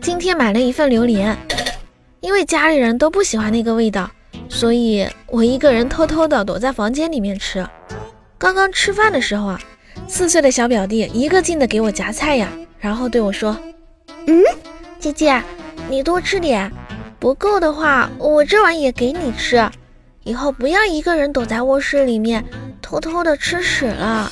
今天买了一份榴莲，因为家里人都不喜欢那个味道，所以我一个人偷偷的躲在房间里面吃。刚刚吃饭的时候啊，四岁的小表弟一个劲的给我夹菜呀，然后对我说：‘嗯，姐姐，你多吃点，不够的话我这碗也给你吃。’以后不要一个人躲在卧室里面偷偷的吃屎了。